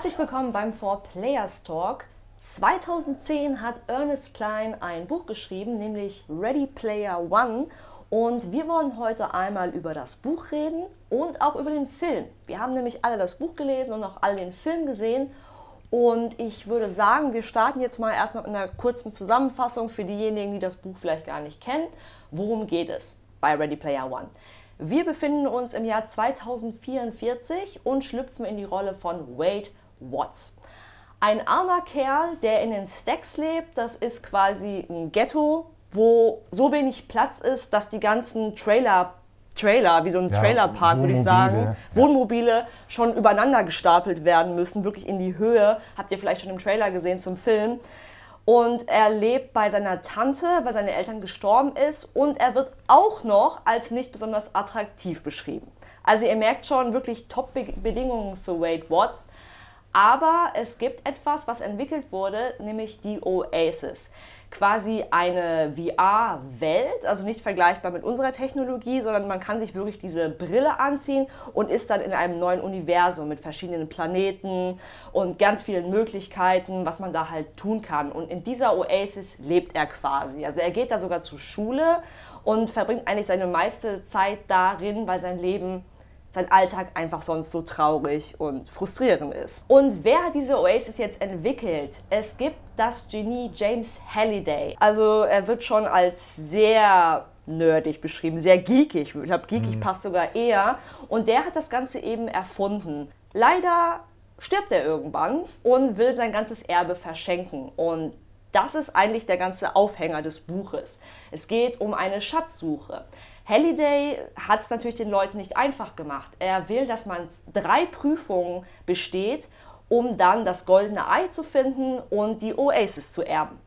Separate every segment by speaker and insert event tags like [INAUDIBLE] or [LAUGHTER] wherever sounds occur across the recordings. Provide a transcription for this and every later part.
Speaker 1: Herzlich willkommen beim Four Players Talk. 2010 hat Ernest Klein ein Buch geschrieben, nämlich Ready Player One. Und wir wollen heute einmal über das Buch reden und auch über den Film. Wir haben nämlich alle das Buch gelesen und auch alle den Film gesehen. Und ich würde sagen, wir starten jetzt mal erstmal mit einer kurzen Zusammenfassung für diejenigen, die das Buch vielleicht gar nicht kennen. Worum geht es bei Ready Player One? Wir befinden uns im Jahr 2044 und schlüpfen in die Rolle von Wade Watts. Ein armer Kerl, der in den Stacks lebt, das ist quasi ein Ghetto, wo so wenig Platz ist, dass die ganzen Trailer Trailer, wie so ein ja, Trailerpark, würde ich sagen. Wohnmobile schon übereinander gestapelt werden müssen, wirklich in die Höhe. Habt ihr vielleicht schon im Trailer gesehen zum Film. Und er lebt bei seiner Tante, weil seine Eltern gestorben ist. Und er wird auch noch als nicht besonders attraktiv beschrieben. Also ihr merkt schon wirklich Top-Bedingungen für Wade Watts. Aber es gibt etwas, was entwickelt wurde, nämlich die Oasis. Quasi eine VR-Welt, also nicht vergleichbar mit unserer Technologie, sondern man kann sich wirklich diese Brille anziehen und ist dann in einem neuen Universum mit verschiedenen Planeten und ganz vielen Möglichkeiten, was man da halt tun kann. Und in dieser Oasis lebt er quasi. Also er geht da sogar zur Schule und verbringt eigentlich seine meiste Zeit darin, weil sein Leben sein Alltag einfach sonst so traurig und frustrierend ist. Und wer hat diese Oasis jetzt entwickelt? Es gibt das Genie James Halliday. Also er wird schon als sehr nerdig beschrieben, sehr geekig. Ich glaube, geekig mhm. passt sogar eher. Und der hat das Ganze eben erfunden. Leider stirbt er irgendwann und will sein ganzes Erbe verschenken. Und das ist eigentlich der ganze Aufhänger des Buches. Es geht um eine Schatzsuche. Halliday hat es natürlich den Leuten nicht einfach gemacht. Er will, dass man drei Prüfungen besteht, um dann das goldene Ei zu finden und die Oasis zu erben.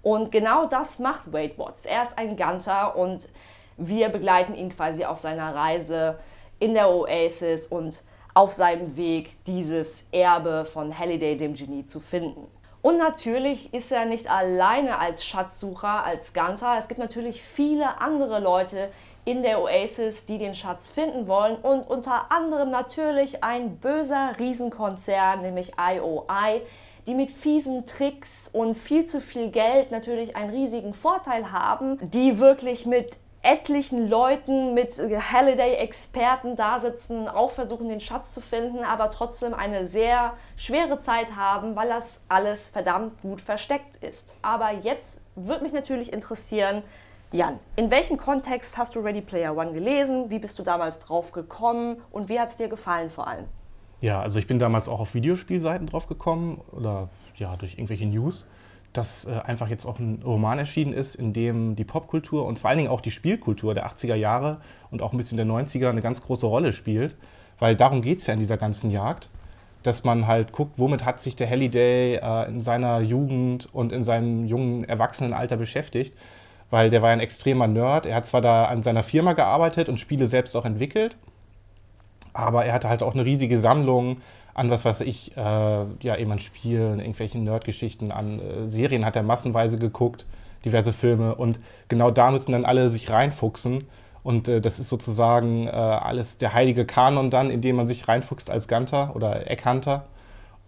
Speaker 1: Und genau das macht Wade Watts. Er ist ein Ganter und wir begleiten ihn quasi auf seiner Reise in der Oasis und auf seinem Weg, dieses Erbe von Halliday, dem Genie, zu finden. Und natürlich ist er nicht alleine als Schatzsucher, als Ganter. Es gibt natürlich viele andere Leute, in der Oasis, die den Schatz finden wollen und unter anderem natürlich ein böser Riesenkonzern, nämlich IOI, die mit fiesen Tricks und viel zu viel Geld natürlich einen riesigen Vorteil haben, die wirklich mit etlichen Leuten, mit Halliday-Experten da sitzen, auch versuchen, den Schatz zu finden, aber trotzdem eine sehr schwere Zeit haben, weil das alles verdammt gut versteckt ist. Aber jetzt würde mich natürlich interessieren, Jan, in welchem Kontext hast du Ready Player One gelesen? Wie bist du damals drauf gekommen und wie hat es dir gefallen vor allem?
Speaker 2: Ja, also ich bin damals auch auf Videospielseiten drauf gekommen oder ja, durch irgendwelche News, dass äh, einfach jetzt auch ein Roman erschienen ist, in dem die Popkultur und vor allen Dingen auch die Spielkultur der 80er Jahre und auch ein bisschen der 90er eine ganz große Rolle spielt. Weil darum geht es ja in dieser ganzen Jagd, dass man halt guckt, womit hat sich der Halliday äh, in seiner Jugend und in seinem jungen Erwachsenenalter beschäftigt weil der war ein extremer Nerd. Er hat zwar da an seiner Firma gearbeitet und Spiele selbst auch entwickelt, aber er hatte halt auch eine riesige Sammlung an was weiß ich, äh, ja, eben an Spielen, irgendwelchen Nerdgeschichten, an äh, Serien hat er massenweise geguckt, diverse Filme und genau da müssen dann alle sich reinfuchsen. Und äh, das ist sozusagen äh, alles der heilige Kanon dann, in dem man sich reinfuchst als Ganter oder Eckhunter.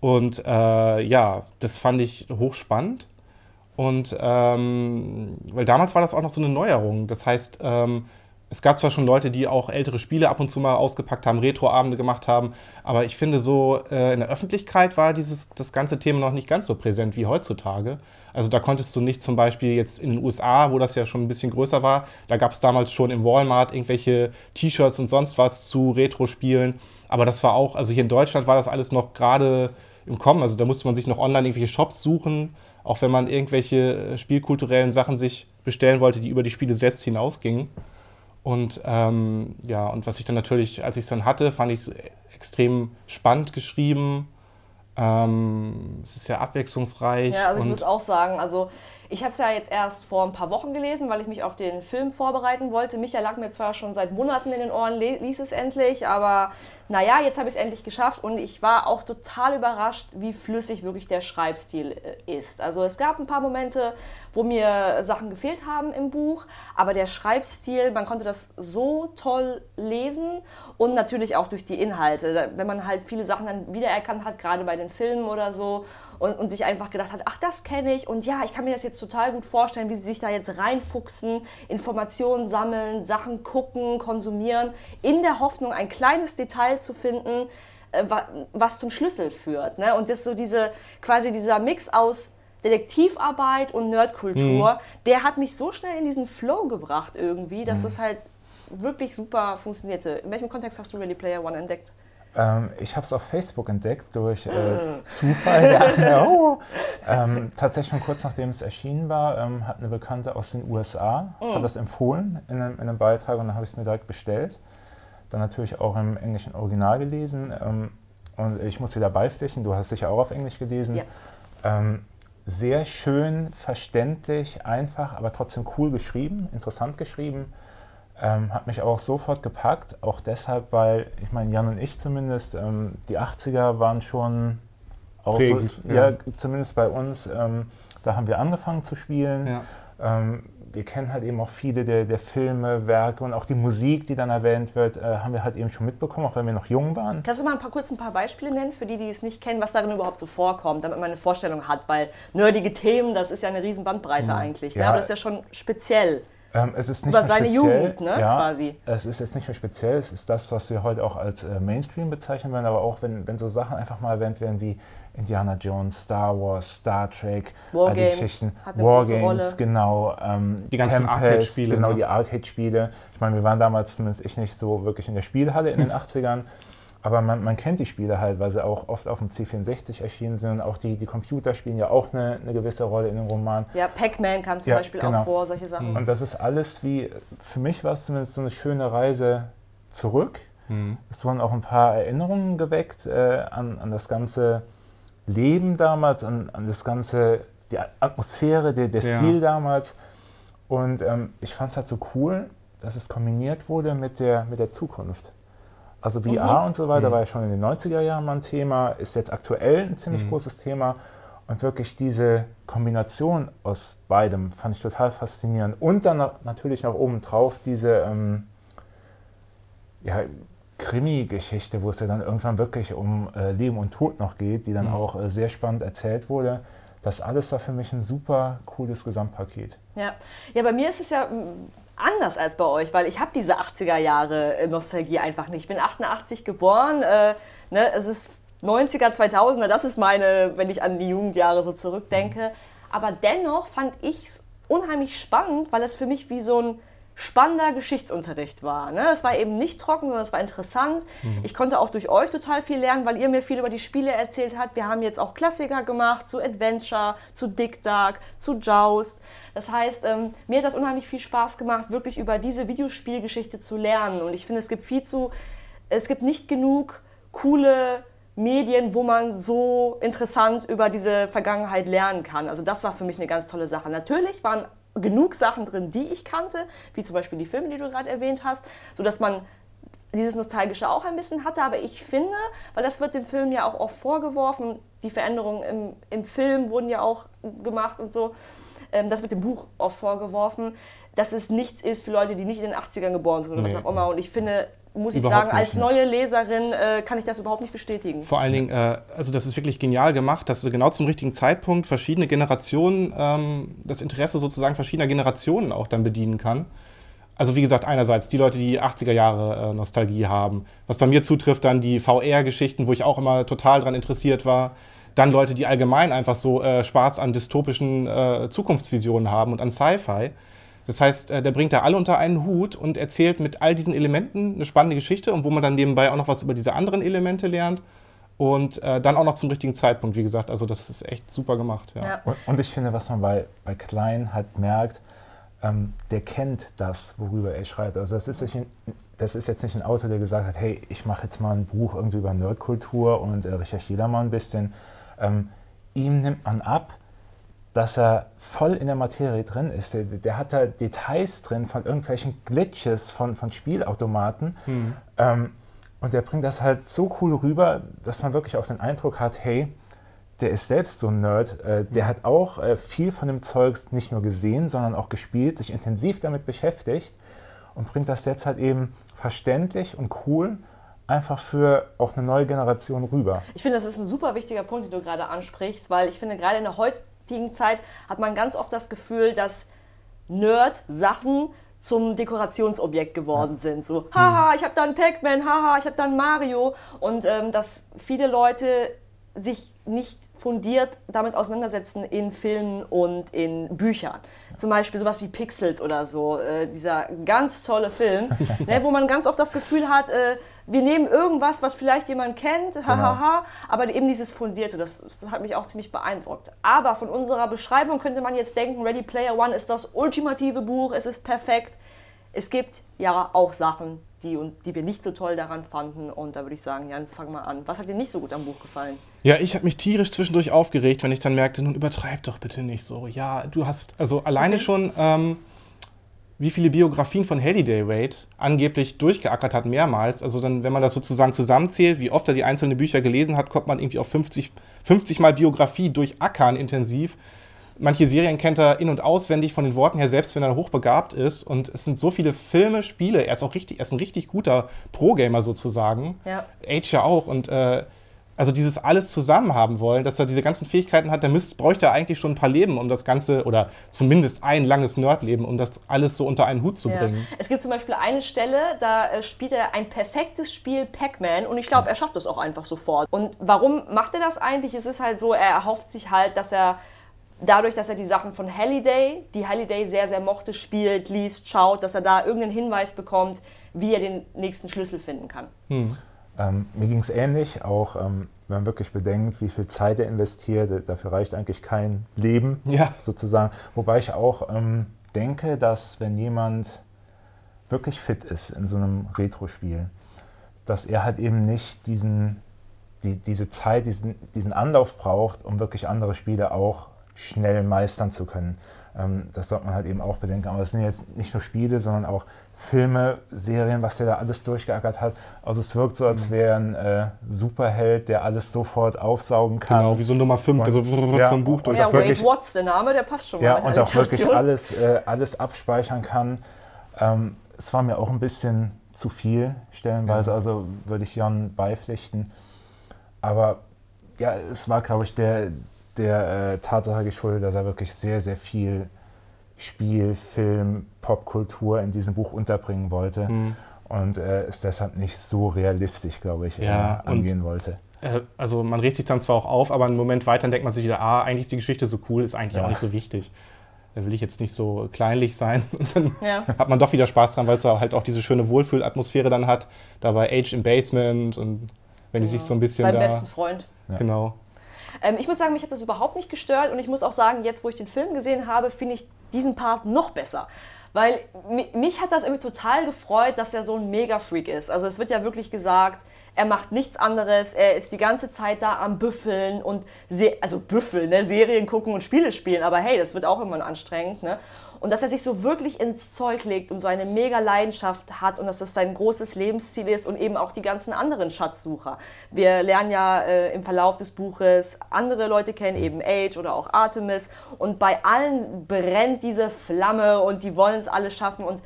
Speaker 2: Und äh, ja, das fand ich hochspannend. Und ähm, weil damals war das auch noch so eine Neuerung. Das heißt, ähm, es gab zwar schon Leute, die auch ältere Spiele ab und zu mal ausgepackt haben, Retroabende gemacht haben, aber ich finde so äh, in der Öffentlichkeit war dieses das ganze Thema noch nicht ganz so präsent wie heutzutage. Also da konntest du nicht zum Beispiel jetzt in den USA, wo das ja schon ein bisschen größer war, da gab es damals schon im Walmart irgendwelche T-Shirts und sonst was zu Retro-Spielen. Aber das war auch, also hier in Deutschland war das alles noch gerade im Kommen. Also da musste man sich noch online irgendwelche Shops suchen auch wenn man irgendwelche äh, spielkulturellen Sachen sich bestellen wollte, die über die Spiele selbst hinausgingen. Und ähm, ja, und was ich dann natürlich, als ich es dann hatte, fand ich es extrem spannend geschrieben. Ähm, es ist ja abwechslungsreich.
Speaker 1: Ja, also ich muss auch sagen, also ich habe es ja jetzt erst vor ein paar Wochen gelesen, weil ich mich auf den Film vorbereiten wollte. Micha lag mir zwar schon seit Monaten in den Ohren, ließ es endlich, aber naja, jetzt habe ich es endlich geschafft und ich war auch total überrascht, wie flüssig wirklich der Schreibstil äh, ist. Also es gab ein paar Momente, wo mir Sachen gefehlt haben im Buch, aber der Schreibstil, man konnte das so toll lesen und natürlich auch durch die Inhalte. Wenn man halt viele Sachen dann wiedererkannt hat, gerade bei den Filmen oder so, und, und sich einfach gedacht hat, ach, das kenne ich und ja, ich kann mir das jetzt total gut vorstellen, wie sie sich da jetzt reinfuchsen, Informationen sammeln, Sachen gucken, konsumieren, in der Hoffnung, ein kleines Detail zu finden, äh, was zum Schlüssel führt. Ne? Und das ist so diese, quasi dieser Mix aus Detektivarbeit und Nerdkultur, mhm. der hat mich so schnell in diesen Flow gebracht irgendwie, dass mhm. es halt wirklich super funktionierte. In welchem Kontext hast du Ready Player One entdeckt?
Speaker 3: Ähm, ich habe es auf Facebook entdeckt durch äh, Zufall. ja, [LAUGHS] oh. ähm, tatsächlich schon kurz nachdem es erschienen war, ähm, hat eine Bekannte aus den USA mhm. hat das empfohlen in einem, in einem Beitrag und dann habe ich es mir direkt bestellt. Dann natürlich auch im englischen Original gelesen ähm, und ich muss dir dabei pflichten, du hast sicher auch auf Englisch gelesen. Ja. Ähm, sehr schön, verständlich, einfach, aber trotzdem cool geschrieben, interessant geschrieben. Ähm, hat mich auch sofort gepackt, auch deshalb, weil, ich meine, Jan und ich zumindest, ähm, die 80er waren schon auch Prägend, so, ja. ja. zumindest bei uns, ähm, da haben wir angefangen zu spielen. Ja. Ähm, wir kennen halt eben auch viele der, der Filme, Werke und auch die Musik, die dann erwähnt wird, äh, haben wir halt eben schon mitbekommen, auch wenn wir noch jung waren.
Speaker 1: Kannst du mal ein paar, kurz ein paar Beispiele nennen, für die, die es nicht kennen, was darin überhaupt so vorkommt, damit man eine Vorstellung hat? Weil nerdige Themen, das ist ja eine riesen Bandbreite mhm. eigentlich, ne? ja. Ne? aber das ist ja schon speziell.
Speaker 3: Ähm, es ist nicht
Speaker 1: Über seine speziell, Jugend, ne, ja, quasi.
Speaker 3: Es ist jetzt nicht mehr speziell, es ist das, was wir heute auch als äh, Mainstream bezeichnen würden, aber auch wenn, wenn so Sachen einfach mal erwähnt werden wie Indiana Jones, Star Wars, Star Trek,
Speaker 1: Wargames,
Speaker 3: die Geschichten, Wargames, genau, ähm,
Speaker 2: die ganzen Arcade-Spiele,
Speaker 3: genau ne? die Arcade-Spiele. Ich meine, wir waren damals zumindest ich nicht so wirklich in der Spielhalle in den [LAUGHS] 80ern. Aber man, man, kennt die Spiele halt, weil sie auch oft auf dem C64 erschienen sind. Auch die, die Computer spielen ja auch eine, eine gewisse Rolle in dem Roman.
Speaker 1: Ja, Pac-Man kam zum ja, Beispiel genau. auch vor, solche Sachen.
Speaker 3: Und das ist alles wie, für mich war es zumindest so eine schöne Reise zurück. Mhm. Es wurden auch ein paar Erinnerungen geweckt äh, an, an das ganze Leben damals, an, an das ganze, die Atmosphäre, der, der ja. Stil damals. Und ähm, ich fand es halt so cool, dass es kombiniert wurde mit der, mit der Zukunft. Also VR mhm. und so weiter mhm. war ja schon in den 90er Jahren mal ein Thema, ist jetzt aktuell ein ziemlich mhm. großes Thema. Und wirklich diese Kombination aus beidem fand ich total faszinierend. Und dann natürlich noch obendrauf diese ähm, ja, Krimi-Geschichte, wo es ja dann irgendwann wirklich um äh, Leben und Tod noch geht, die dann mhm. auch äh, sehr spannend erzählt wurde. Das alles war für mich ein super cooles Gesamtpaket.
Speaker 1: Ja, ja bei mir ist es ja anders als bei euch, weil ich habe diese 80er Jahre äh, Nostalgie einfach nicht. Ich bin 88 geboren, äh, ne, es ist 90er, 2000er, das ist meine, wenn ich an die Jugendjahre so zurückdenke. Aber dennoch fand ich es unheimlich spannend, weil es für mich wie so ein spannender Geschichtsunterricht war. Ne? Es war eben nicht trocken, sondern es war interessant. Mhm. Ich konnte auch durch euch total viel lernen, weil ihr mir viel über die Spiele erzählt habt. Wir haben jetzt auch Klassiker gemacht zu Adventure, zu Dick Dark, zu Joust. Das heißt, ähm, mir hat das unheimlich viel Spaß gemacht, wirklich über diese Videospielgeschichte zu lernen. Und ich finde, es gibt viel zu, es gibt nicht genug coole Medien, wo man so interessant über diese Vergangenheit lernen kann. Also das war für mich eine ganz tolle Sache. Natürlich waren genug Sachen drin, die ich kannte, wie zum Beispiel die Filme, die du gerade erwähnt hast, sodass man dieses Nostalgische auch ein bisschen hatte. Aber ich finde, weil das wird dem Film ja auch oft vorgeworfen, die Veränderungen im, im Film wurden ja auch gemacht und so, ähm, das wird dem Buch oft vorgeworfen, dass es nichts ist für Leute, die nicht in den 80ern geboren sind oder nee. was auch immer. Und ich finde, muss ich sagen, als neue Leserin äh, kann ich das überhaupt nicht bestätigen.
Speaker 2: Vor allen Dingen, äh, also das ist wirklich genial gemacht, dass du genau zum richtigen Zeitpunkt verschiedene Generationen, ähm, das Interesse sozusagen verschiedener Generationen auch dann bedienen kann. Also wie gesagt, einerseits die Leute, die 80er Jahre äh, Nostalgie haben. Was bei mir zutrifft, dann die VR-Geschichten, wo ich auch immer total dran interessiert war. Dann Leute, die allgemein einfach so äh, Spaß an dystopischen äh, Zukunftsvisionen haben und an Sci-Fi. Das heißt, äh, der bringt da alle unter einen Hut und erzählt mit all diesen Elementen eine spannende Geschichte und wo man dann nebenbei auch noch was über diese anderen Elemente lernt. Und äh, dann auch noch zum richtigen Zeitpunkt, wie gesagt. Also das ist echt super gemacht. Ja. ja.
Speaker 3: Und, und, ich finde, was man bei, bei Klein halt merkt, ähm, der kennt das, worüber er schreibt. Also das ist, nicht, das ist jetzt nicht ein Autor, der gesagt hat, hey, ich mache jetzt mal ein Buch irgendwie über Nerdkultur und äh, recherchiere da mal ein bisschen. Ähm, ihm nimmt man ab, dass er voll in der Materie drin ist. Der, der hat da Details drin von irgendwelchen Glitches von, von Spielautomaten. Mhm. Ähm, Und der bringt das halt so cool rüber, dass man wirklich auch den Eindruck hat, hey, der ist selbst so ein Nerd. Äh, der hat auch äh, viel von dem Zeugs nicht nur gesehen, sondern auch gespielt, sich intensiv damit beschäftigt und bringt das jetzt halt eben verständlich und cool einfach für auch eine neue Generation rüber.
Speaker 1: Ich finde, das ist ein super wichtiger Punkt, den du gerade ansprichst, weil ich finde, gerade in der heutigen Zeit hat man ganz oft das Gefühl, dass Nerd-Sachen zum Dekorationsobjekt geworden sind. So, haha, ich habe da einen Pac-Man, haha, ich habe da einen Mario. Und ähm, dass viele Leute sich nicht fundiert damit auseinandersetzen in Filmen und in Büchern. Zum Beispiel sowas wie Pixels oder so, äh, dieser ganz tolle Film, [LAUGHS] ne, wo man ganz oft das Gefühl hat, äh, wir nehmen irgendwas, was vielleicht jemand kennt, hahaha, genau. aber eben dieses Fundierte, das, das, hat mich auch ziemlich beeindruckt. Aber von unserer Beschreibung könnte man jetzt denken, Ready Player One ist das ultimative Buch, es ist perfekt. Es gibt ja auch Sachen, die, die wir nicht so toll daran fanden. Und da würde ich sagen, Jan, fang mal an. Was hat dir nicht so gut am Buch gefallen?
Speaker 2: Ja, ich habe mich tierisch zwischendurch aufgeregt, wenn ich dann merkte, nun übertreib doch bitte nicht so. Ja, du hast, also alleine okay. schon, ähm, wie viele Biografien von Halliday Wade angeblich durchgeackert hat, mehrmals. Also dann, wenn man das sozusagen zusammenzählt, wie oft er die einzelnen Bücher gelesen hat, kommt man irgendwie auf 50, 50 Mal Biografie durchackern intensiv manche Serien kennt er in- und auswendig von den Worten her, selbst wenn er hochbegabt ist. Und es sind so viele Filme, Spiele. Er ist auch richtig, er ist ein richtig guter Pro-Gamer sozusagen. Ja. Age ja auch. Und äh, also dieses alles zusammen haben wollen, dass er diese ganzen Fähigkeiten hat, müsste, bräuchte er eigentlich schon ein paar Leben, um das Ganze, oder zumindest ein langes Nerdleben, um das alles so unter einen Hut zu bringen. Ja.
Speaker 1: Es gibt zum Beispiel eine Stelle, da äh, spielt er ein perfektes Spiel Pac-Man und ich glaube, er schafft das auch einfach sofort. Und warum macht er das eigentlich? Es ist halt so, er erhofft sich halt, dass er dadurch, dass er die Sachen von Halliday, die Halliday sehr, sehr mochte, spielt, liest, schaut, dass er da irgendeinen Hinweis bekommt, wie er den nächsten Schlüssel finden kann. Hm.
Speaker 3: Ähm, mir ging es ähnlich, auch ähm, wenn man wirklich bedenkt, wie viel Zeit er investiert, dafür reicht eigentlich kein Leben ja. sozusagen. Wobei ich auch ähm, denke, dass wenn jemand wirklich fit ist in so einem Retro-Spiel, dass er halt eben nicht diesen, die, diese Zeit, diesen, diesen Anlauf braucht, um wirklich andere Spiele auch schnell meistern zu können. Ähm, das sollte man halt eben auch bedenken. Aber es sind jetzt nicht nur Spiele, sondern auch Filme, Serien, was der da alles durchgeackert hat. Also es wirkt so, als mhm. wäre ein äh, Superheld, der alles sofort aufsaugen kann. Genau,
Speaker 2: wie so Nummer 5, also ja, so ein Buch
Speaker 1: durch. Ja, Wade Watts, der Name, der passt schon
Speaker 3: ja, mal. Ja, und auch wirklich alles, äh, alles abspeichern kann. Ähm, es war mir auch ein bisschen zu viel stellenweise, ja. also würde ich Jan beipflichten. Aber ja, es war, glaube ich, der, der äh, Tatsache geschuldet, dass er wirklich sehr, sehr viel Spiel, Film, Popkultur in diesem Buch unterbringen wollte. Mhm. Und äh, es deshalb nicht so realistisch, glaube ich, ja, äh, angehen und, wollte.
Speaker 2: Äh, also man regt sich dann zwar auch auf, aber einen Moment weiter denkt man sich wieder, ah, eigentlich ist die Geschichte so cool, ist eigentlich ja. auch nicht so wichtig. Da will ich jetzt nicht so kleinlich sein. [LAUGHS] Und dann ja. hat man doch wieder Spaß dran, weil es halt auch diese schöne Wohlfühlatmosphäre dann hat. Da war Age im Basement und wenn die sich so ein bisschen
Speaker 1: Sein besten Freund.
Speaker 2: Genau.
Speaker 1: Ähm, ich muss sagen, mich hat das überhaupt nicht gestört und ich muss auch sagen, jetzt wo ich den Film gesehen habe, finde ich diesen Part noch besser. Weil mich hat das irgendwie total gefreut, dass er so ein Mega-Freak ist. Also es wird ja wirklich gesagt, er macht nichts anderes, er ist die ganze Zeit da am Büffeln und, also Büffeln, ne? Serien gucken und Spiele spielen, aber hey, das wird auch immer anstrengend. Ne? Und dass er sich so wirklich ins Zeug legt und so eine mega Leidenschaft hat und dass das sein großes Lebensziel ist und eben auch die ganzen anderen Schatzsucher. Wir lernen ja äh, im Verlauf des Buches andere Leute kennen, eben Age oder auch Artemis. Und bei allen brennt diese Flamme und die wollen es alle schaffen. Und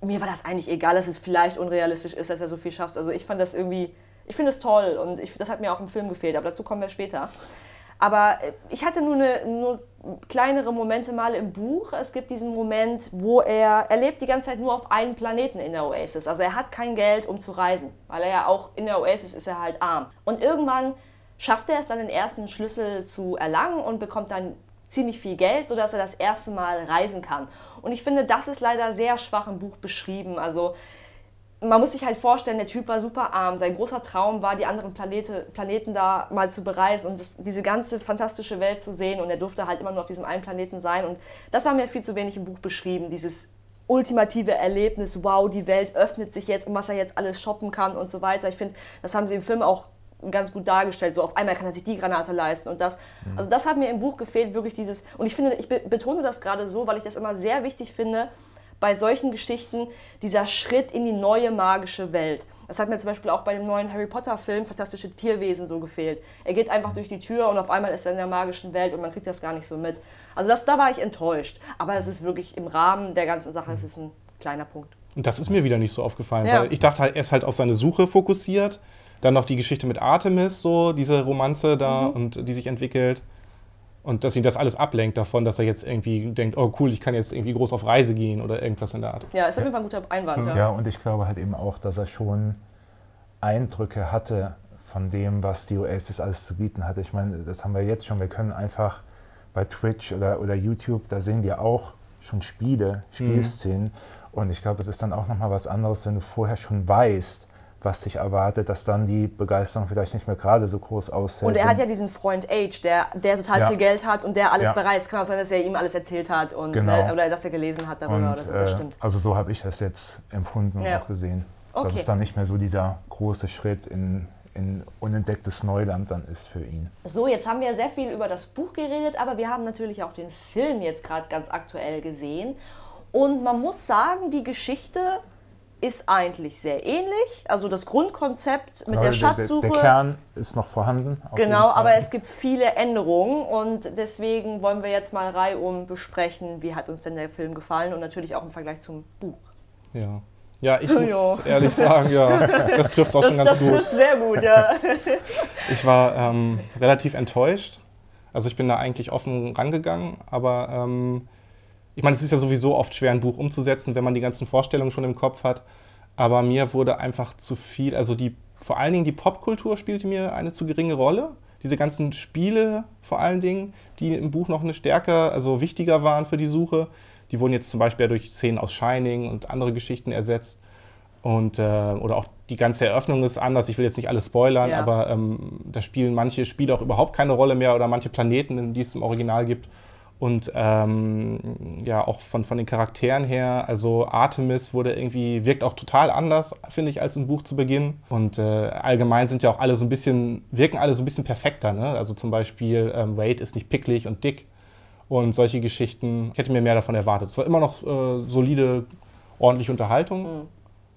Speaker 1: mir war das eigentlich egal, dass es vielleicht unrealistisch ist, dass er so viel schafft. Also ich fand das irgendwie, ich finde es toll und ich, das hat mir auch im Film gefehlt, aber dazu kommen wir später. Aber äh, ich hatte nur, eine, nur kleinere Momente mal im Buch. Es gibt diesen Moment, wo er, er lebt die ganze Zeit nur auf einem Planeten in der Oasis. Also er hat kein Geld, um zu reisen, weil er ja auch in der Oasis ist er halt arm. Und irgendwann schafft er es dann den ersten Schlüssel zu erlangen und bekommt dann ziemlich viel Geld, sodass er das erste Mal reisen kann. Und ich finde, das ist leider sehr schwach im Buch beschrieben. Also man muss sich halt vorstellen, der Typ war super arm. Sein großer Traum war, die anderen Planete, Planeten da mal zu bereisen und das, diese ganze fantastische Welt zu sehen. Und er durfte halt immer nur auf diesem einen Planeten sein. Und das war mir viel zu wenig im Buch beschrieben, dieses ultimative Erlebnis, wow, die Welt öffnet sich jetzt und was er jetzt alles shoppen kann und so weiter. Ich finde, das haben sie im Film auch ganz gut dargestellt. So auf einmal kann er sich die Granate leisten und das. Mhm. Also das hat mir im Buch gefehlt, wirklich dieses. Und ich finde, ich betone das gerade so, weil ich das immer sehr wichtig finde, bei solchen Geschichten dieser Schritt in die neue magische Welt. Das hat mir zum Beispiel auch bei dem neuen Harry Potter-Film Fantastische Tierwesen so gefehlt. Er geht einfach durch die Tür und auf einmal ist er in der magischen Welt und man kriegt das gar nicht so mit. Also das, da war ich enttäuscht. Aber es ist wirklich im Rahmen der ganzen Sache, es ist ein kleiner Punkt.
Speaker 2: Und das ist mir wieder nicht so aufgefallen,
Speaker 1: Ja.
Speaker 2: weil ich dachte, halt, er ist halt auf seine Suche fokussiert. Dann noch die Geschichte mit Artemis, so diese Romanze da
Speaker 1: Mhm.
Speaker 2: und die sich entwickelt. Und dass ihn das alles ablenkt davon, dass er jetzt irgendwie denkt, oh cool, ich kann jetzt irgendwie groß auf Reise gehen oder irgendwas in der Art.
Speaker 1: Ja, ist auf jeden Fall ein guter Einwand. Ja.
Speaker 3: Ja, und ich glaube halt eben auch, dass er schon Eindrücke hatte von dem, was die Oasis alles zu bieten hatte. Ich meine, das haben wir jetzt schon. Wir können einfach bei Twitch oder, oder YouTube, da sehen wir auch schon Spiele, Spielszenen. Und ich glaube, das ist dann auch nochmal was anderes, wenn du vorher schon weißt, was dich erwartet, dass dann die Begeisterung vielleicht nicht mehr gerade so groß ausfällt.
Speaker 1: Und er hat ja diesen Freund Age, der, der total
Speaker 3: Ja.
Speaker 1: viel Geld hat und der alles
Speaker 3: Ja.
Speaker 1: bereit ist. Kann auch sein, dass er ihm alles erzählt hat und,
Speaker 3: Genau.
Speaker 1: äh, oder dass er gelesen hat darüber.
Speaker 3: Und,
Speaker 1: das, das
Speaker 3: äh,
Speaker 1: stimmt.
Speaker 3: Also so habe ich das jetzt empfunden und
Speaker 1: Ja.
Speaker 3: auch gesehen. Dass
Speaker 1: Okay.
Speaker 3: es dann nicht mehr so dieser große Schritt in, in unentdecktes Neuland dann ist für ihn.
Speaker 1: So, jetzt haben wir sehr viel über das Buch geredet, aber wir haben natürlich auch den Film jetzt gerade ganz aktuell gesehen. Und man muss sagen, die Geschichte ist eigentlich sehr ähnlich. Also das Grundkonzept mit
Speaker 3: Aber
Speaker 1: der
Speaker 3: Der,
Speaker 1: Schatzsuche.
Speaker 3: der Kern ist noch vorhanden.
Speaker 1: Genau, aber es gibt viele Änderungen und deswegen wollen wir jetzt mal reihum besprechen, wie hat uns denn der Film gefallen und natürlich auch im Vergleich zum Buch.
Speaker 2: Ja. Ja, ich [LAUGHS] muss
Speaker 1: Ja.
Speaker 2: ehrlich sagen, ja, das trifft es auch schon ganz
Speaker 1: das
Speaker 2: gut.
Speaker 1: trifft sehr gut, ja. [LAUGHS]
Speaker 2: Ich war ähm, relativ enttäuscht. Also ich bin da eigentlich offen rangegangen, aber ähm, ich meine, es ist ja sowieso oft schwer, ein Buch umzusetzen, wenn man die ganzen Vorstellungen schon im Kopf hat. Aber mir wurde einfach zu viel, also die, vor allen Dingen die Popkultur spielte mir eine zu geringe Rolle. Diese ganzen Spiele vor allen Dingen, die im Buch noch eine stärker, also wichtiger waren für die Suche, die wurden jetzt zum Beispiel durch Szenen aus Shining und andere Geschichten ersetzt. Und, äh, oder auch die ganze Eröffnung ist anders. Ich will jetzt nicht alles spoilern,
Speaker 1: Ja.
Speaker 2: aber ähm, da spielen manche Spiele auch überhaupt keine Rolle mehr oder manche Planeten, die es im Original gibt. Und ähm, ja, auch von, von den Charakteren her, also Artemis wurde irgendwie, wirkt auch total anders, finde ich, als im Buch zu Beginn. Und äh, allgemein sind ja auch alle so ein bisschen, wirken alle so ein bisschen perfekter. Ne? Also zum Beispiel ähm, Wade ist nicht picklig und dick und solche Geschichten. Ich hätte mir mehr davon erwartet. Es war immer noch äh, solide, ordentliche Unterhaltung,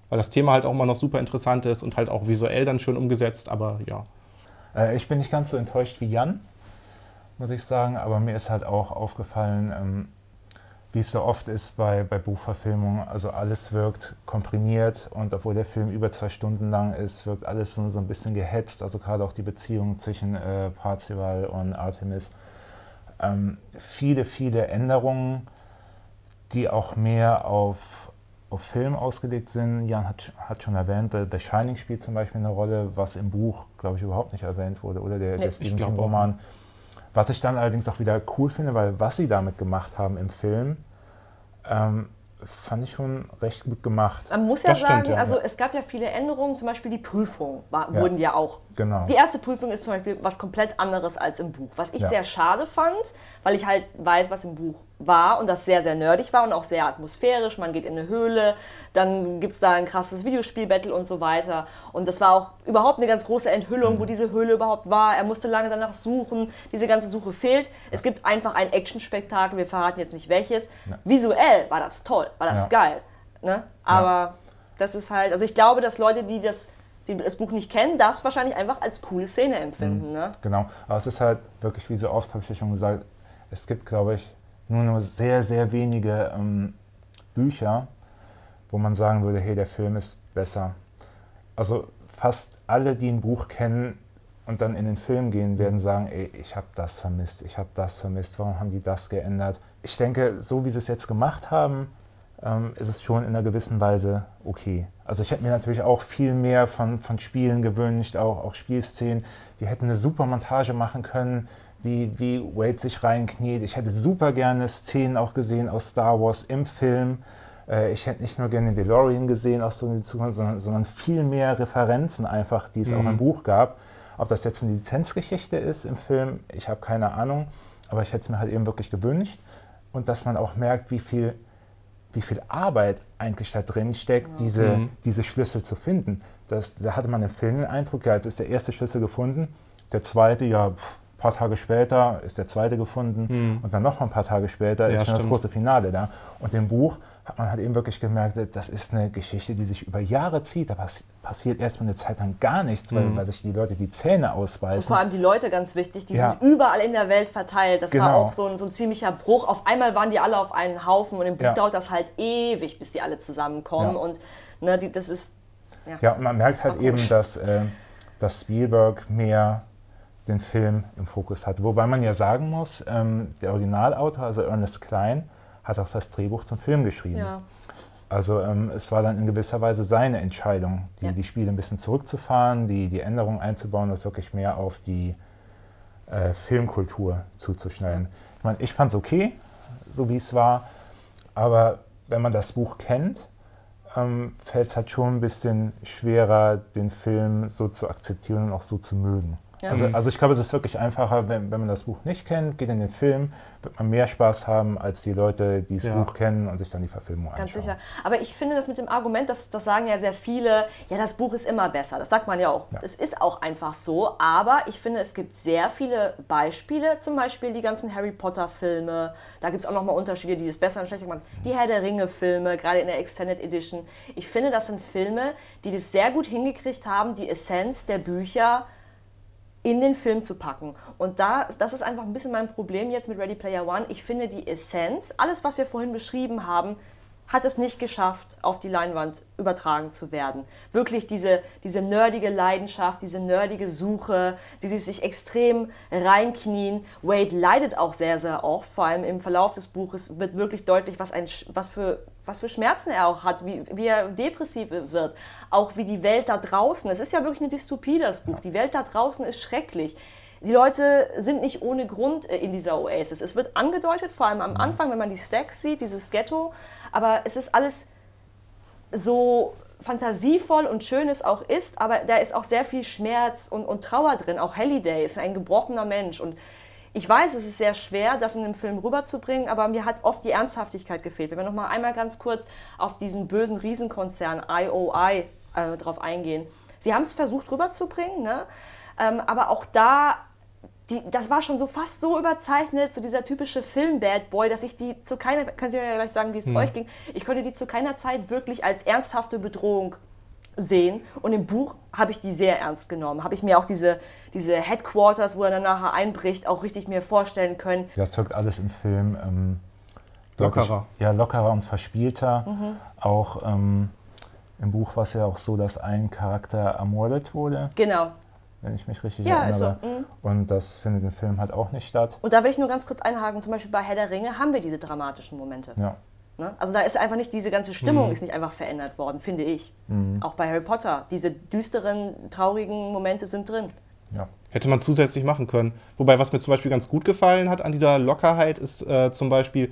Speaker 2: weil das Thema halt auch immer noch super interessant ist und halt auch visuell dann schön umgesetzt, aber ja.
Speaker 3: Äh, ich bin nicht ganz so enttäuscht wie Jan, muss ich sagen, aber mir ist halt auch aufgefallen, ähm, wie es so oft ist bei, bei Buchverfilmungen. Also alles wirkt komprimiert und obwohl der Film über zwei Stunden lang ist, wirkt alles so, so ein bisschen gehetzt. Also gerade auch die Beziehung zwischen äh, Parzival und Artemis. Ähm, viele, viele Änderungen, die auch mehr auf, auf Film ausgelegt sind. Jan hat, hat schon erwähnt, der, der Shining spielt zum Beispiel eine Rolle, was im Buch, glaube ich, überhaupt nicht erwähnt wurde. Oder der,
Speaker 1: Nee,
Speaker 3: der Stephen King-Roman. Was ich dann allerdings auch wieder cool finde, weil was sie damit gemacht haben im Film, ähm, fand ich schon recht gut gemacht.
Speaker 1: Man muss ja
Speaker 2: Das
Speaker 1: sagen,
Speaker 2: stimmt, ja.
Speaker 1: also es gab ja viele Änderungen, zum Beispiel die Prüfungen war,
Speaker 3: Ja.
Speaker 1: wurden ja auch.
Speaker 3: Genau.
Speaker 1: Die erste Prüfung ist zum Beispiel was komplett anderes als im Buch. Was ich
Speaker 3: Ja.
Speaker 1: sehr schade fand, weil ich halt weiß, was im Buch war und das sehr, sehr nerdig war und auch sehr atmosphärisch. Man geht in eine Höhle, dann gibt es da ein krasses Videospiel-Battle und so weiter. Und das war auch überhaupt eine ganz große Enthüllung,
Speaker 3: Mhm.
Speaker 1: wo diese Höhle überhaupt war. Er musste lange danach suchen. Diese ganze Suche fehlt. Es gibt einfach ein Actionspektakel, wir verraten jetzt nicht welches. Visuell war das toll, war das
Speaker 3: Ja.
Speaker 1: geil. Ne? Aber das ist halt, also ich glaube, dass Leute, die das, die das Buch nicht kennen, das wahrscheinlich einfach als coole Szene empfinden. Ne?
Speaker 3: Genau, aber es ist halt wirklich, wie so oft, habe ich ja schon gesagt, es gibt, glaube ich, nur nur sehr, sehr wenige ähm, Bücher, wo man sagen würde, hey, der Film ist besser. Also fast alle, die ein Buch kennen und dann in den Film gehen, werden sagen, ey, ich habe das vermisst, ich habe das vermisst, warum haben die das geändert? Ich denke, so wie sie es jetzt gemacht haben, ähm, ist es schon in einer gewissen Weise okay. Also ich hätte mir natürlich auch viel mehr von, von Spielen gewünscht, auch, auch Spielszenen. Die hätten eine super Montage machen können, wie, wie Wade sich reinkniet. Ich hätte super gerne Szenen auch gesehen aus Star Wars im Film. Äh, ich hätte nicht nur gerne den DeLorean gesehen aus so in die Zukunft, sondern, sondern viel mehr Referenzen einfach, die es auch im Buch gab. Ob das jetzt eine Lizenzgeschichte ist im Film, ich habe keine Ahnung. Aber ich hätte es mir halt eben wirklich gewünscht. Und dass man auch merkt, wie viel wie viel Arbeit eigentlich da drin steckt, diese,
Speaker 2: Mhm.
Speaker 3: diese Schlüssel zu finden. Das, da hatte man im Film den Eindruck, ja, jetzt ist der erste Schlüssel gefunden, der zweite, ja, pff, ein paar Tage später ist der zweite gefunden und dann noch mal ein paar Tage später
Speaker 2: Ja,
Speaker 3: ist schon das große Finale da. Und im Buch hat man halt eben wirklich gemerkt, das ist eine Geschichte, die sich über Jahre zieht. Da pass passiert erstmal eine Zeit lang gar nichts, weil, mhm. weil, sich die Leute die Zähne ausbeißen. Und
Speaker 1: vor allem die Leute ganz wichtig, die ja. sind überall in der Welt verteilt. Das genau. war auch so ein, so ein, ziemlicher Bruch. Auf einmal waren die alle auf einen Haufen und im Buch ja. dauert das halt ewig, bis die alle zusammenkommen. Ja. Und ne, die, das ist.
Speaker 3: Ja, und man merkt halt eben, dass, äh, dass Spielberg mehr den Film im Fokus hat. Wobei man ja sagen muss, ähm, der Originalautor, also Ernest Klein, hat auch das Drehbuch zum Film geschrieben. Ja. Also ähm, es war dann in gewisser Weise seine Entscheidung, die, ja. die Spiele ein bisschen zurückzufahren, die, die Änderungen einzubauen, das wirklich mehr auf die äh, Filmkultur zuzuschneiden. Ja. Ich meine, ich fand es okay, so wie es war, aber wenn man das Buch kennt, ähm, fällt es halt schon ein bisschen schwerer, den Film so zu akzeptieren und auch so zu mögen. Ja. Also, also ich glaube, es ist wirklich einfacher, wenn, wenn man das Buch nicht kennt, geht in den Film, wird man mehr Spaß haben als die Leute, die das ja. Buch kennen und sich dann die Verfilmung anschauen.
Speaker 1: Ganz sicher. Aber ich finde das mit dem Argument, das, das sagen ja sehr viele, ja, das Buch ist immer besser. Das sagt man ja auch. Ja. Es ist auch einfach so. Aber ich finde, es gibt sehr viele Beispiele, zum Beispiel die ganzen Harry Potter-Filme. Da gibt es auch nochmal Unterschiede, die es besser und schlechter machen. Die Herr der Ringe-Filme, gerade in der Extended Edition. Ich finde, das sind Filme, die das sehr gut hingekriegt haben, die Essenz der Bücher in den Film zu packen. Und da, das ist einfach ein bisschen mein Problem jetzt mit Ready Player One. Ich finde die Essenz, alles, was wir vorhin beschrieben haben, hat es nicht geschafft, auf die Leinwand übertragen zu werden. Wirklich diese, diese nerdige Leidenschaft, diese nerdige Suche, die sie sich extrem reinknien. Wade leidet auch sehr, sehr oft, vor allem im Verlauf des Buches wird wirklich deutlich, was, ein, was, für, was für Schmerzen er auch hat, wie, wie er depressiv wird, auch wie die Welt da draußen, es ist ja wirklich eine Dystopie, das Buch, die Welt da draußen ist schrecklich. Die Leute sind nicht ohne Grund äh, in dieser Oasis. Es wird angedeutet, vor allem am mhm. Anfang, wenn man die Stacks sieht, dieses Ghetto. Aber es ist alles so fantasievoll und schön es auch ist, aber da ist auch sehr viel Schmerz und, und Trauer drin. Auch Halliday ist ein gebrochener Mensch. Und ich weiß, es ist sehr schwer, das in einem Film rüberzubringen, aber mir hat oft die Ernsthaftigkeit gefehlt. Wenn wir noch mal einmal ganz kurz auf diesen bösen Riesenkonzern IOI äh, drauf eingehen. Sie haben es versucht rüberzubringen, ne? Ähm, aber auch da die, das war schon so fast so überzeichnet, so dieser typische Film-Bad Boy, dass ich die zu keiner, könnt ihr ja gleich sagen, wie es mhm. euch ging, ich konnte die zu keiner Zeit wirklich als ernsthafte Bedrohung sehen. Und im Buch habe ich die sehr ernst genommen. Habe ich mir auch diese, diese Headquarters, wo er dann nachher einbricht, auch richtig mir vorstellen können.
Speaker 3: Das wirkt alles im Film ähm,
Speaker 2: lockerer.
Speaker 3: Ich, ja, lockerer und verspielter. Mhm. Auch ähm, im Buch war es ja auch so, dass ein Charakter ermordet wurde.
Speaker 1: Genau
Speaker 3: wenn ich mich richtig ja, erinnere. So, mhm. und das findet im Film halt auch nicht statt.
Speaker 1: Und da will ich nur ganz kurz einhaken, zum Beispiel bei Herr der Ringe haben wir diese dramatischen Momente. Ja. Ne? Also da ist einfach nicht, diese ganze Stimmung mhm. ist nicht einfach verändert worden, finde ich. Mhm. Auch bei Harry Potter, diese düsteren, traurigen Momente sind drin.
Speaker 2: Ja. Hätte man zusätzlich machen können. Wobei, was mir zum Beispiel ganz gut gefallen hat an dieser Lockerheit, ist äh, zum Beispiel,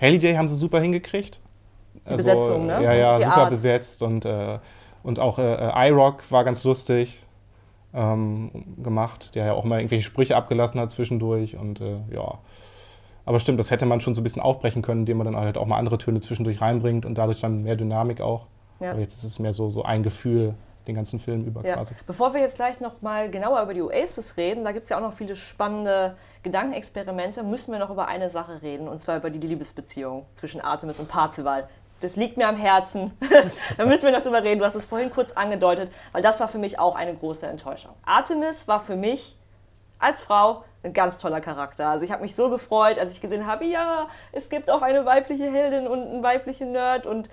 Speaker 2: Halliday haben sie super hingekriegt.
Speaker 1: Die also, Besetzung, ne?
Speaker 2: Ja, ja, Die super Art. besetzt und, äh, und auch äh, iRock war ganz lustig ähm, gemacht, der ja auch mal irgendwelche Sprüche abgelassen hat zwischendurch und äh, ja. Aber stimmt, das hätte man schon so ein bisschen aufbrechen können, indem man dann halt auch mal andere Töne zwischendurch reinbringt und dadurch dann mehr Dynamik auch. Ja. Aber jetzt ist es mehr so, so ein Gefühl den ganzen Film über ja. quasi.
Speaker 1: Bevor wir jetzt gleich noch mal genauer über die Oasis reden, da gibt es ja auch noch viele spannende Gedankenexperimente, müssen wir noch über eine Sache reden, und zwar über die Liebesbeziehung zwischen Artemis und Parzival das liegt mir am Herzen. [LAUGHS] da müssen wir noch drüber reden. Du hast es vorhin kurz angedeutet, weil das war für mich auch eine große Enttäuschung. Artemis war für mich als Frau ein ganz toller Charakter. Also ich habe mich so gefreut, als ich gesehen habe, ja, es gibt auch eine weibliche Heldin und einen weiblichen Nerd und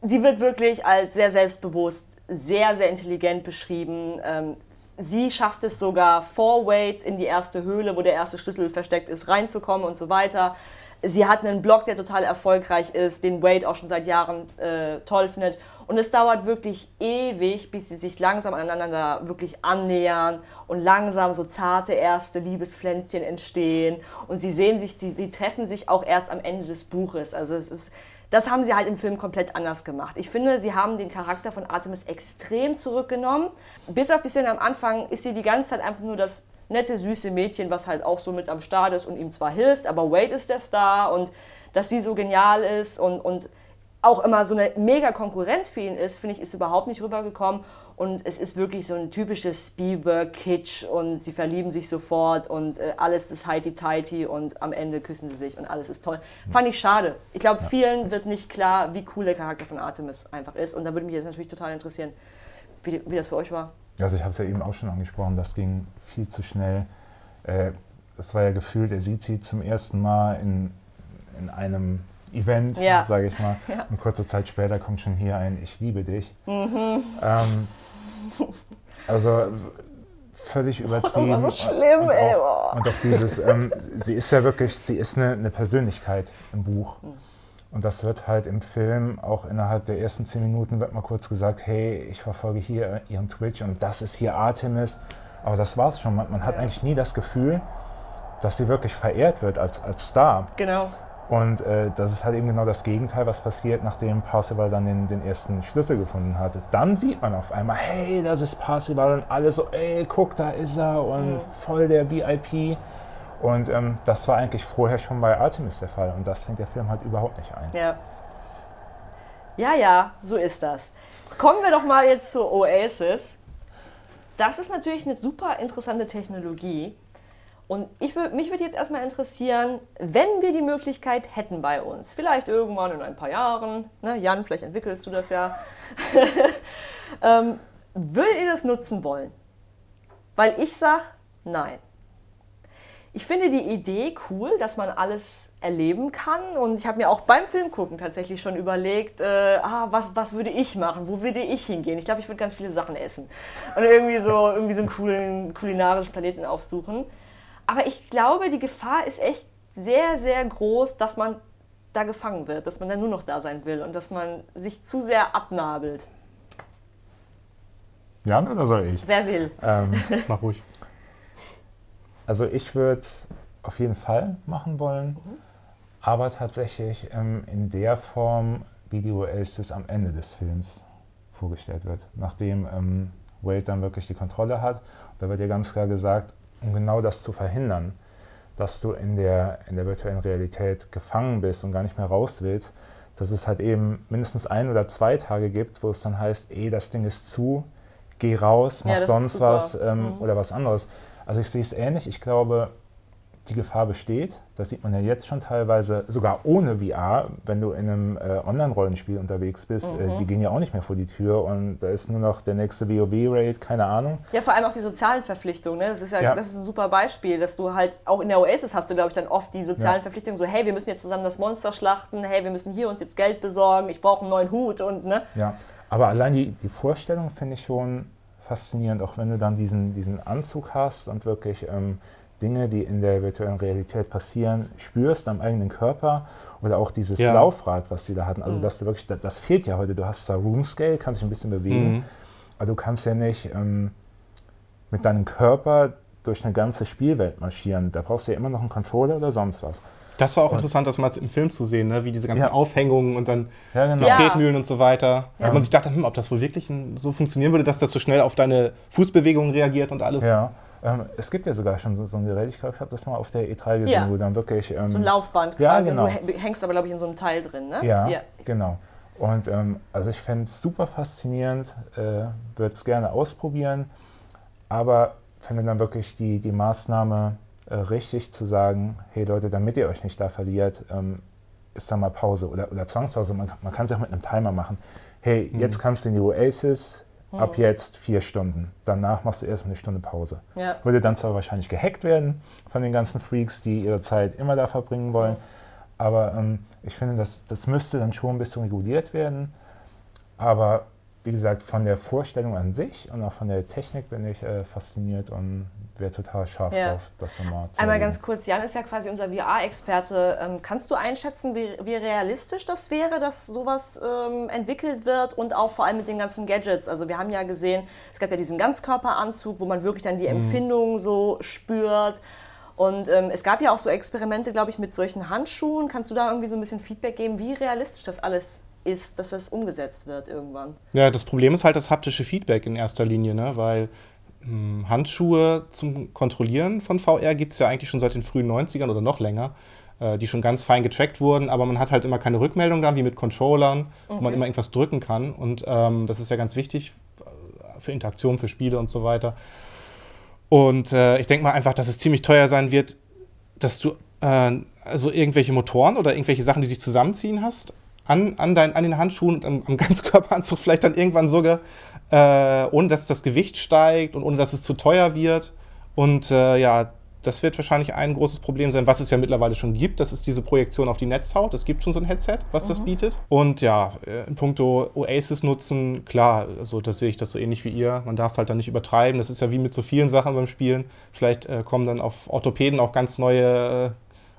Speaker 1: sie wird wirklich als sehr selbstbewusst, sehr, sehr intelligent beschrieben. Ähm, sie schafft es sogar vor Wade in die erste Höhle, wo der erste Schlüssel versteckt ist, reinzukommen und so weiter. Sie hat einen Blog, der total erfolgreich ist, den Wade auch schon seit Jahren äh, toll findet. Und es dauert wirklich ewig, bis sie sich langsam aneinander wirklich annähern und langsam so zarte erste Liebespflänzchen entstehen. Und sie sehen sich, die, die treffen sich auch erst am Ende des Buches. Also es ist, das haben sie halt im Film komplett anders gemacht. Ich finde, sie haben den Charakter von Artemis extrem zurückgenommen. Bis auf die Szene am Anfang ist sie die ganze Zeit einfach nur das nette, süße Mädchen, was halt auch so mit am Start ist und ihm zwar hilft, aber Wade ist der Star und dass sie so genial ist und, und auch immer so eine mega Konkurrenz für ihn ist, finde ich, ist überhaupt nicht rübergekommen. Und es ist wirklich so ein typisches Spielberg-Kitsch und sie verlieben sich sofort und äh, alles ist heiti-teiti und am Ende küssen sie sich und alles ist toll. Fand ich schade. Ich glaube, ja. vielen wird nicht klar, wie cool der Charakter von Artemis einfach ist. Und da würde mich jetzt natürlich total interessieren, wie, wie das für euch war.
Speaker 3: Also ich habe es ja eben auch schon angesprochen, das ging viel zu schnell. Äh, das war ja gefühlt, er sieht sie zum ersten Mal in, in einem Event, ja. sage ich mal. [LAUGHS] Ja. Und kurze Zeit später kommt schon hier ein Ich liebe dich. Mhm. Ähm, also völlig übertrieben. [LAUGHS]
Speaker 1: Oh, das war so schlimm, und,
Speaker 3: und ey. Auch, und auch dieses, ähm, sie ist ja wirklich, sie ist eine, eine Persönlichkeit im Buch. Mhm. Und das wird halt im Film auch innerhalb der ersten zehn Minuten wird mal kurz gesagt, hey, ich verfolge hier ihren Twitch und das ist hier Artemis. Aber das war's schon. Man, man hat eigentlich nie das Gefühl, dass sie wirklich verehrt wird als, als Star.
Speaker 1: Genau.
Speaker 3: Und äh, das ist halt eben genau das Gegenteil, was passiert, nachdem Parzival dann den, den ersten Schlüssel gefunden hatte. Dann sieht man auf einmal, hey, das ist Parzival und alle so, ey, guck, da ist er und mhm. voll der VIP. Und ähm, das war eigentlich vorher schon bei Artemis der Fall und das fängt der Film halt überhaupt nicht ein.
Speaker 1: Ja. Ja, ja, so ist das. Kommen wir doch mal jetzt zur Oasis. Das ist natürlich eine super interessante Technologie. Und ich würd, mich würde jetzt erstmal interessieren, wenn wir die Möglichkeit hätten bei uns, vielleicht irgendwann in ein paar Jahren, ne, Jan, vielleicht entwickelst du das ja, [LAUGHS] ähm, würdet ihr das nutzen wollen? Weil ich sage, nein. Ich finde die Idee cool, dass man alles erleben kann. Und ich habe mir auch beim Filmgucken tatsächlich schon überlegt, äh, ah, was, was würde ich machen? Wo würde ich hingehen? Ich glaube, ich würde ganz viele Sachen essen. Und irgendwie so, irgendwie so einen coolen kulinarischen Planeten aufsuchen. Aber ich glaube, die Gefahr ist echt sehr, sehr groß, dass man da gefangen wird, dass man dann nur noch da sein will und dass man sich zu sehr abnabelt.
Speaker 3: Jan oder soll ich?
Speaker 1: Wer will?
Speaker 2: Ähm, mach ruhig.
Speaker 3: Also ich würde es auf jeden Fall machen wollen, mhm. aber tatsächlich ähm, in der Form, wie die Oasis am Ende des Films vorgestellt wird. Nachdem ähm, Wade dann wirklich die Kontrolle hat, da wird ja ganz klar gesagt, um genau das zu verhindern, dass du in der, in der virtuellen Realität gefangen bist und gar nicht mehr raus willst, dass es halt eben mindestens ein oder zwei Tage gibt, wo es dann heißt, ey, das Ding ist zu, geh raus, mach ja, sonst was ähm, mhm. oder was anderes. Also ich sehe es ähnlich. Ich glaube, die Gefahr besteht. Das sieht man ja jetzt schon teilweise, sogar ohne VR, wenn du in einem äh, Online-Rollenspiel unterwegs bist. Äh, mhm. Äh, die gehen ja auch nicht mehr vor die Tür und da ist nur noch der nächste WoW-Raid, keine Ahnung.
Speaker 1: Ja, vor allem auch die sozialen Verpflichtungen. Ne? Das, ist ja, ja, das ist ein super Beispiel, dass du halt auch in der Oasis hast du, glaube ich, dann oft die sozialen ja. Verpflichtungen, so hey, wir müssen jetzt zusammen das Monster schlachten, hey, wir müssen hier uns jetzt Geld besorgen, ich brauche einen neuen Hut und ne.
Speaker 3: Ja, aber allein die, die Vorstellung finde ich schon faszinierend, auch wenn du dann diesen, diesen Anzug hast und wirklich... Ähm, Dinge, die in der virtuellen Realität passieren, spürst am eigenen Körper oder auch dieses ja. Laufrad, was sie da hatten. Also, mhm. dass du wirklich, das, das, fehlt ja heute. Du hast zwar Room Scale, kannst dich ein bisschen bewegen, mhm. aber du kannst ja nicht ähm, mit deinem Körper durch eine ganze Spielwelt marschieren. Da brauchst du ja immer noch einen Controller oder sonst was.
Speaker 2: Das war auch und interessant, das mal im Film zu sehen, ne? wie diese ganzen ja. Aufhängungen und dann ja, genau. die Tretmühlen und so weiter. Ja. Und man sich dachte, hm, ob das wohl wirklich so funktionieren würde, dass das so schnell auf deine Fußbewegungen reagiert und alles.
Speaker 3: Ja. Ähm, es gibt ja sogar schon so, so ein Gerät, ich glaube, ich habe das mal auf der E3 gesehen, ja. wo dann wirklich.
Speaker 1: Ähm, so ein Laufband quasi. Ja, genau. Du hängst aber, glaube ich, in so einem Teil drin, ne?
Speaker 3: Ja, ja. genau. Und ähm, also ich fände es super faszinierend, äh, würde es gerne ausprobieren, aber fände dann wirklich die, die Maßnahme richtig zu sagen, hey Leute, damit ihr euch nicht da verliert, ähm, ist da mal Pause oder, oder Zwangspause. Man, man kann es auch mit einem Timer machen. Hey, mhm. jetzt kannst du in die Oasis, Ab hm. jetzt vier Stunden. Danach machst du erstmal eine Stunde Pause. Ja. Würde dann zwar wahrscheinlich gehackt werden von den ganzen Freaks, die ihre Zeit immer da verbringen wollen. Aber ähm, ich finde, das, das müsste dann schon ein bisschen reguliert werden. Aber wie gesagt, von der Vorstellung an sich und auch von der Technik bin ich äh, fasziniert und wäre total scharf ja. drauf, das
Speaker 1: zu Einmal ganz kurz, Jan ist ja quasi unser VR-Experte. Ähm, kannst du einschätzen, wie, wie, realistisch das wäre, dass sowas ähm, entwickelt wird und auch vor allem mit den ganzen Gadgets? Also wir haben ja gesehen, es gab ja diesen Ganzkörperanzug, wo man wirklich dann die mhm. Empfindung so spürt. Und ähm, es gab ja auch so Experimente, glaube ich, mit solchen Handschuhen. Kannst du da irgendwie so ein bisschen Feedback geben, wie realistisch das alles ist, dass das umgesetzt wird irgendwann?
Speaker 2: Ja, das Problem ist halt das haptische Feedback in erster Linie, ne? weil hm, Handschuhe zum Kontrollieren von VR gibt es ja eigentlich schon seit den frühen 90ern oder noch länger. äh, die schon ganz fein getrackt wurden, aber man hat halt immer keine Rückmeldung dann, wie mit Controllern, okay. wo man immer irgendwas drücken kann. Und ähm, das ist ja ganz wichtig für Interaktion, für Spiele und so weiter. Und äh, ich denke mal einfach, dass es ziemlich teuer sein wird, dass du äh, also irgendwelche Motoren oder irgendwelche Sachen, die sich zusammenziehen hast, an, an, dein, an den Handschuhen und am, am [LAUGHS] Ganzkörperanzug vielleicht dann irgendwann sogar, äh, ohne dass das Gewicht steigt und ohne dass es zu teuer wird. Und äh, ja, das wird wahrscheinlich ein großes Problem sein, was es ja mittlerweile schon gibt. Das ist diese Projektion auf die Netzhaut. Es gibt schon so ein Headset, was mhm. das bietet. Und ja, äh, in puncto Oasis nutzen, klar, also das sehe ich das so ähnlich wie ihr. Man darf es halt dann nicht übertreiben. Das ist ja wie mit so vielen Sachen beim Spielen. Vielleicht äh, kommen dann auf Orthopäden auch ganz neue äh,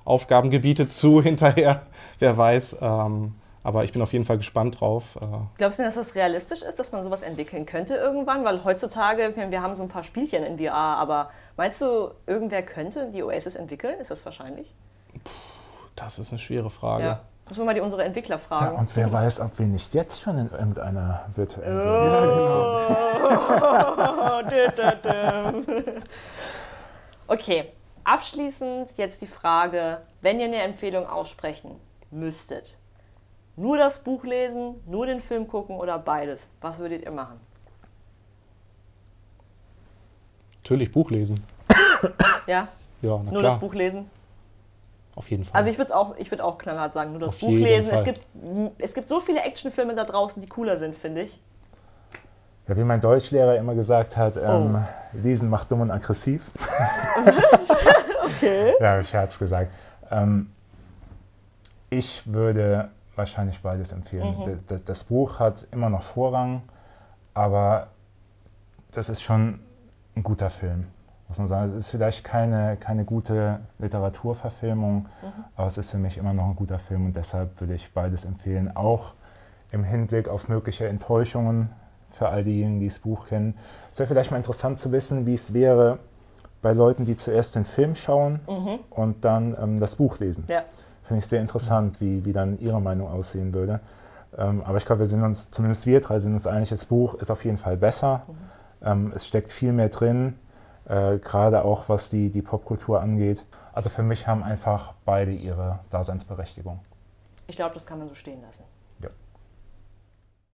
Speaker 2: Aufgabengebiete zu [LAUGHS] hinterher. Wer weiß. Ähm, aber ich bin auf jeden Fall gespannt drauf. Äh.
Speaker 1: Glaubst du denn, dass das realistisch ist, dass man sowas entwickeln könnte irgendwann? Weil heutzutage, wir haben so ein paar Spielchen in VR, aber meinst du, irgendwer könnte die Oasis entwickeln? Ist das wahrscheinlich?
Speaker 2: Puh, das ist eine schwere Frage. Ja.
Speaker 1: Müssen wir mal die unsere Entwickler fragen.
Speaker 3: Ja, und wer weiß, ob wir nicht jetzt schon in irgendeiner virtuellen oh.
Speaker 1: sind. [LAUGHS] [LAUGHS] okay, abschließend jetzt die Frage, wenn ihr eine Empfehlung aussprechen müsstet, nur das Buch lesen, nur den Film gucken oder beides? Was würdet ihr machen?
Speaker 2: Natürlich Buch lesen.
Speaker 1: Ja?
Speaker 2: Ja,
Speaker 1: na Nur klar. das Buch lesen?
Speaker 2: Auf jeden Fall.
Speaker 1: Also ich würde auch, würd auch knallhart sagen, nur das Auf Buch lesen. Es gibt, es gibt so viele Actionfilme da draußen, die cooler sind, finde ich.
Speaker 3: Ja, wie mein Deutschlehrer immer gesagt hat, ähm, oh. lesen macht dumm und aggressiv. Was? [LAUGHS] okay. Ja, habe ich Scherz gesagt. Ähm, ich würde wahrscheinlich beides empfehlen. Mhm. Das, das, Buch hat immer noch Vorrang, aber das ist schon ein guter Film. Muss man sagen. Es ist vielleicht keine, keine gute Literaturverfilmung, mhm. aber es ist für mich immer noch ein guter Film und deshalb würde ich beides empfehlen, auch im Hinblick auf mögliche Enttäuschungen für all diejenigen, die das Buch kennen. Es wäre vielleicht mal interessant zu wissen, wie es wäre bei Leuten, die zuerst den Film schauen mhm. und dann ähm, das Buch lesen. Ja. Finde ich sehr interessant, wie, wie dann Ihre Meinung aussehen würde. Ähm, aber ich glaube, wir sind uns, zumindest wir drei sind uns einig, das Buch ist auf jeden Fall besser. Mhm. Ähm, es steckt viel mehr drin, äh, gerade auch was die, die Popkultur angeht. Also für mich haben einfach beide ihre Daseinsberechtigung.
Speaker 1: Ich glaube, das kann man so stehen lassen.